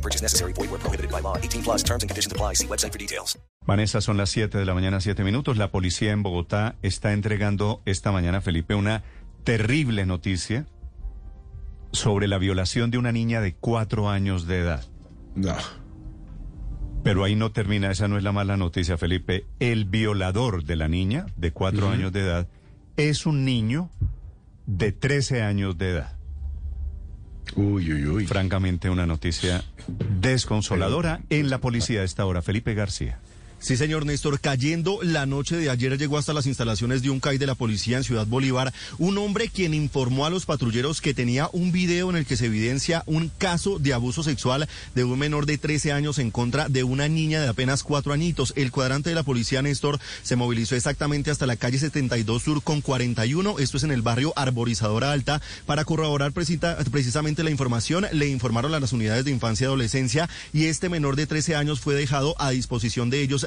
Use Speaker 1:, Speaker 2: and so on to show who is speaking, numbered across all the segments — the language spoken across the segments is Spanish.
Speaker 1: No purchase necessary. Void where prohibited by law. 18 plus terms and conditions apply. See website for details.
Speaker 2: Vanessa, son las 7 de la mañana, 7 minutos. La policía en Bogotá está entregando esta mañana, Felipe, una terrible noticia sobre la violación de una niña de 4 años de edad.
Speaker 3: No.
Speaker 2: Pero ahí no termina, esa no es la mala noticia, Felipe. El violador de la niña de 4 años de edad es un niño de 13 años de edad.
Speaker 3: Uy, uy, uy.
Speaker 2: Francamente, una noticia desconsoladora en la policía a esta hora. Felipe García.
Speaker 4: Sí, señor Néstor, cayendo la noche de ayer llegó hasta las instalaciones de un CAI de la policía en Ciudad Bolívar un hombre quien informó a los patrulleros que tenía un video en el que se evidencia un caso de abuso sexual de un menor de 13 años en contra de una niña de apenas cuatro añitos. El cuadrante de la policía Néstor se movilizó exactamente hasta la calle 72 Sur con 41, esto es en el barrio Arborizadora Alta, para corroborar precisa- precisamente la información. Le informaron a las unidades de infancia y adolescencia y este menor de 13 años fue dejado a disposición de ellos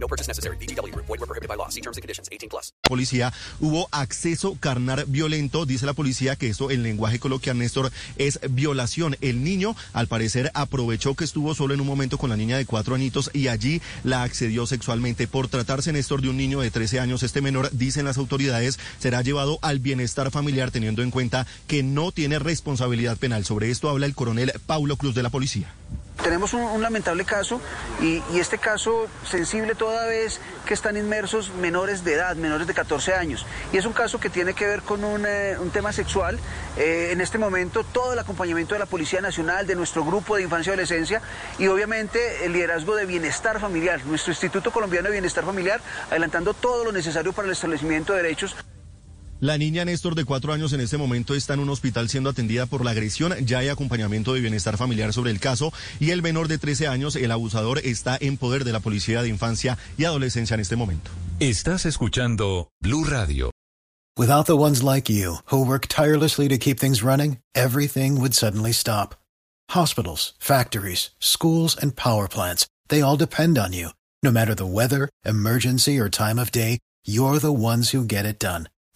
Speaker 1: No purchase necessary. VGW Group. Void were prohibited by law. See terms and conditions. 18 plus.
Speaker 4: policía hubo acceso carnal violento. Dice la policía que esto en lenguaje coloquial, Néstor, es violación. El niño, al parecer, aprovechó que estuvo solo en un momento con la niña de cuatro añitos y allí la accedió sexualmente. Por tratarse, Néstor, de un niño de 13 años, este menor, dicen las autoridades, será llevado al bienestar familiar teniendo en cuenta que no tiene responsabilidad penal. Sobre esto habla el coronel Paulo Cruz de la policía.
Speaker 5: Tenemos un, lamentable caso y, este caso sensible toda vez que están inmersos menores de edad, menores de 14 años. Y es un caso que tiene que ver con un, eh, tema sexual. Eh, en este momento todo el acompañamiento de la Policía Nacional, de nuestro grupo de infancia y adolescencia y obviamente el liderazgo de bienestar familiar, nuestro Instituto Colombiano de Bienestar Familiar, adelantando todo lo necesario para el establecimiento de derechos.
Speaker 4: La niña Néstor de cuatro años en este momento está en un hospital siendo atendida por la agresión. Ya hay acompañamiento de bienestar familiar sobre el caso y el menor de 13 años, el abusador, está en poder de la Policía de Infancia y Adolescencia en este momento.
Speaker 6: Estás escuchando Blue Radio.
Speaker 7: Without the ones like you, who work tirelessly to keep things running, everything would suddenly stop. Hospitals, factories, schools, and power plants, they all depend on you. No matter the weather, emergency, or time of day, you're the ones who get it done.